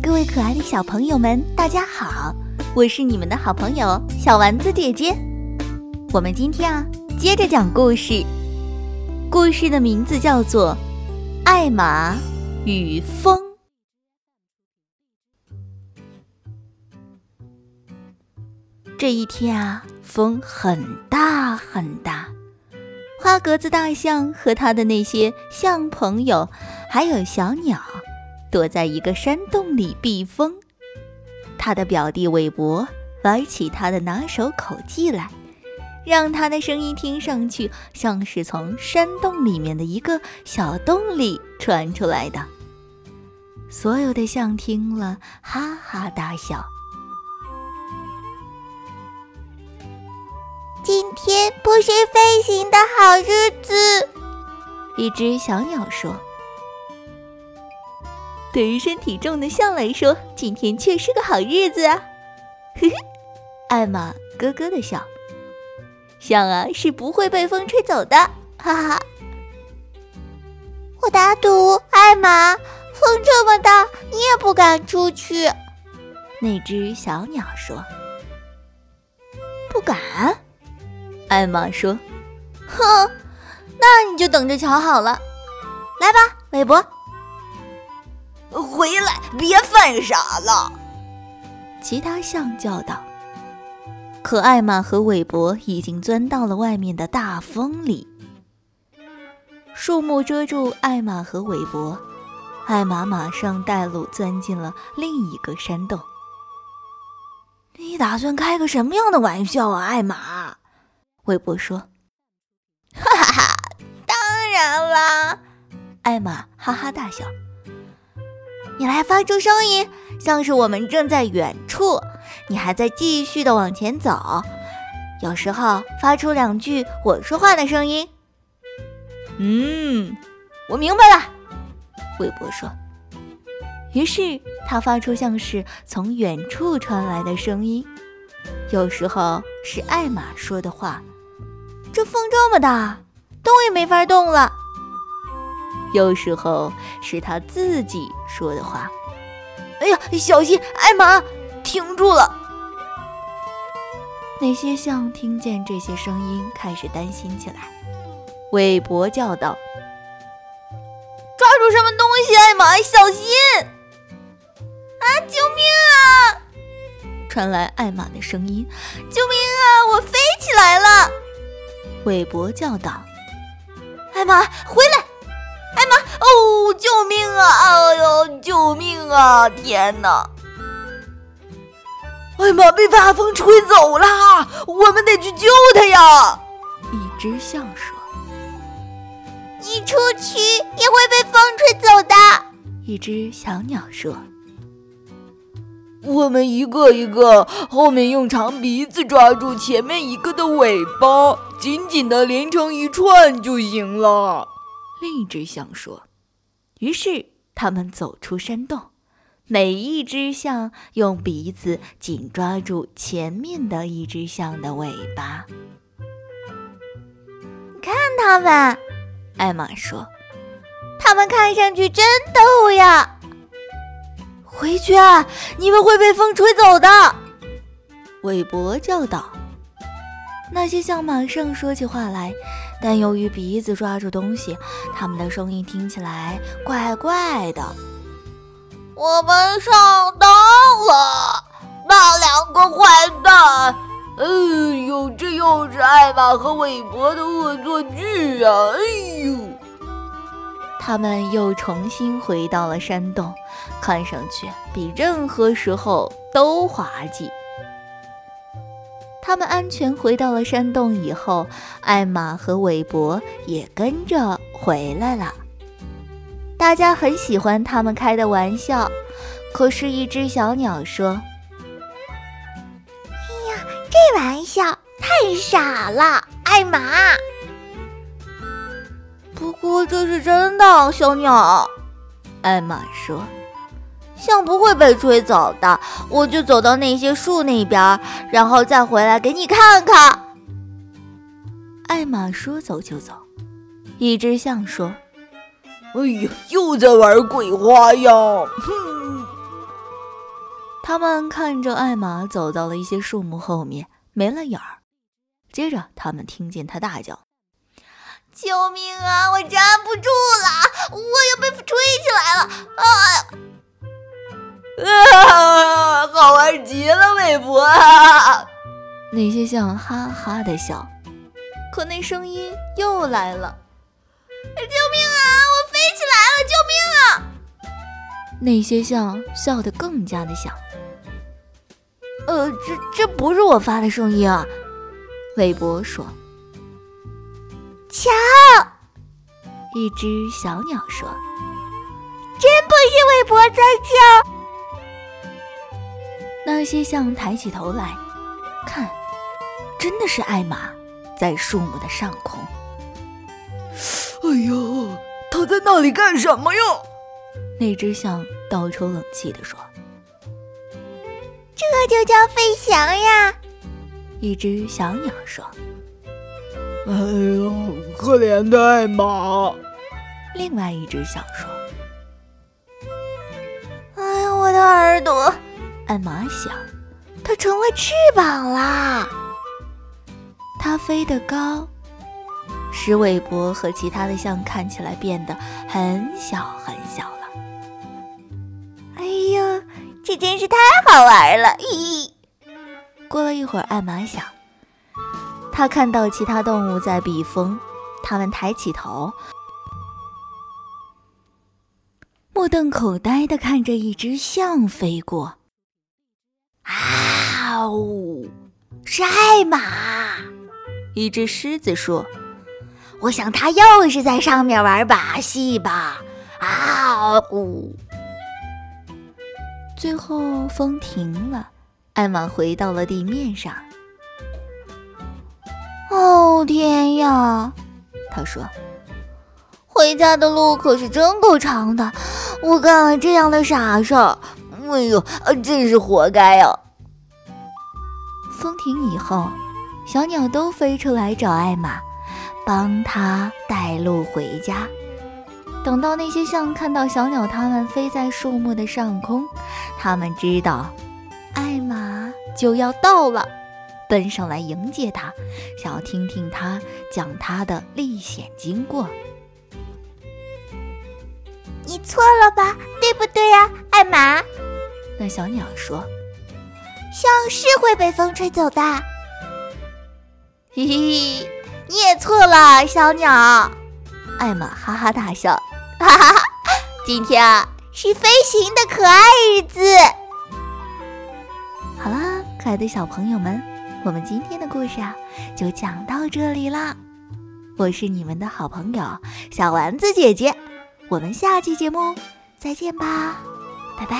各位可爱的小朋友们，大家好！我是你们的好朋友小丸子姐姐。我们今天啊，接着讲故事。故事的名字叫做《艾玛与风》。这一天啊，风很大很大。花格子大象和他的那些象朋友，还有小鸟。躲在一个山洞里避风，他的表弟韦伯玩起他的拿手口技来，让他的声音听上去像是从山洞里面的一个小洞里传出来的。所有的象听了哈哈大笑。今天不是飞行的好日子，一只小鸟说。对于身体重的象来说，今天却是个好日子啊！嘿嘿，艾玛咯咯的笑。象啊是不会被风吹走的，哈哈！我打赌，艾玛，风这么大，你也不敢出去。那只小鸟说：“不敢。”艾玛说：“哼，那你就等着瞧好了。来吧，韦伯。”回来，别犯傻了！其他象叫道。可艾玛和韦伯已经钻到了外面的大风里，树木遮住艾玛和韦伯。艾玛马上带路钻进了另一个山洞。你打算开个什么样的玩笑啊，艾玛？韦伯说。哈哈哈，当然啦！艾玛哈哈大笑。你来发出声音，像是我们正在远处，你还在继续的往前走。有时候发出两句我说话的声音。嗯，我明白了，韦伯说。于是他发出像是从远处传来的声音，有时候是艾玛说的话。这风这么大，动也没法动了。有时候是他自己说的话。哎呀，小心！艾玛，停住了。那些象听见这些声音，开始担心起来。韦伯叫道：“抓住什么东西，艾玛，小心！”啊，救命啊！传来艾玛的声音：“救命啊！我飞起来了！”韦伯叫道：“艾玛，回来！”哦，救命啊！哎呦，救命啊！天哪！艾玛被大风吹走了，我们得去救他呀！一只象说：“你出去也会被风吹走的。”一只小鸟说：“我们一个一个，后面用长鼻子抓住前面一个的尾巴，紧紧的连成一串就行了。”另一只象说：“于是他们走出山洞，每一只象用鼻子紧抓住前面的一只象的尾巴。看他们，艾玛说：‘他们看上去真逗呀！’回去，啊你们会被风吹走的。”韦伯叫道。那些象马上说起话来。但由于鼻子抓住东西，他们的声音听起来怪怪的。我们上当了，那两个坏蛋！哎呦，这又是艾玛和韦伯的恶作剧啊！哎呦，他们又重新回到了山洞，看上去比任何时候都滑稽。他们安全回到了山洞以后，艾玛和韦伯也跟着回来了。大家很喜欢他们开的玩笑，可是，一只小鸟说：“哎呀，这玩笑太傻了，艾玛。”不过这是真的，小鸟。艾玛说。象不会被吹走的，我就走到那些树那边，然后再回来给你看看。艾玛说走就走。一只象说：“哎呀，又在玩鬼花样！”哼，他们看着艾玛走到了一些树木后面，没了影儿。接着，他们听见他大叫：“救命啊！我站不住了，我要被吹起来了！”啊！啊，好玩极了，韦伯！那些象哈哈的笑，可那声音又来了：“救命啊！我飞起来了！救命啊！”那些象笑得更加的响。呃，这这不是我发的声音啊，韦伯说。瞧，一只小鸟说：“真不是韦伯在叫。”那些象抬起头来看，真的是艾玛在树木的上空。哎呦，他在那里干什么呀？那只象倒抽冷气地说。这就叫飞翔呀！一只小鸟说：“哎呦，可怜的艾玛。”另外一只象说：“哎呀，我的耳朵！”艾玛想：“它成了翅膀啦！”它飞得高，使韦伯和其他的象看起来变得很小很小了。哎呦！这真是太好玩了！咦，过了一会儿，艾玛想，他看到其他动物在避风，他们抬起头，目瞪口呆地看着一只象飞过。哦！是艾玛！一只狮子说：“我想他又是在上面玩把戏吧？”啊呜！最后风停了，艾玛回到了地面上。哦天呀，他说：“回家的路可是真够长的，我干了这样的傻事儿，哎呦，真是活该呀！”风停以后，小鸟都飞出来找艾玛，帮她带路回家。等到那些象看到小鸟，它们飞在树木的上空，它们知道艾玛就要到了，奔上来迎接他，想要听听他讲他的历险经过。你错了吧，对不对呀，艾玛？那小鸟说：“像是会被风吹走的。”嘿嘿，你也错了，小鸟。艾玛哈哈大笑。哈哈哈！今天啊是飞行的可爱日子。好啦，可爱的小朋友们，我们今天的故事啊就讲到这里啦。我是你们的好朋友小丸子姐姐，我们下期节目再见吧，拜拜。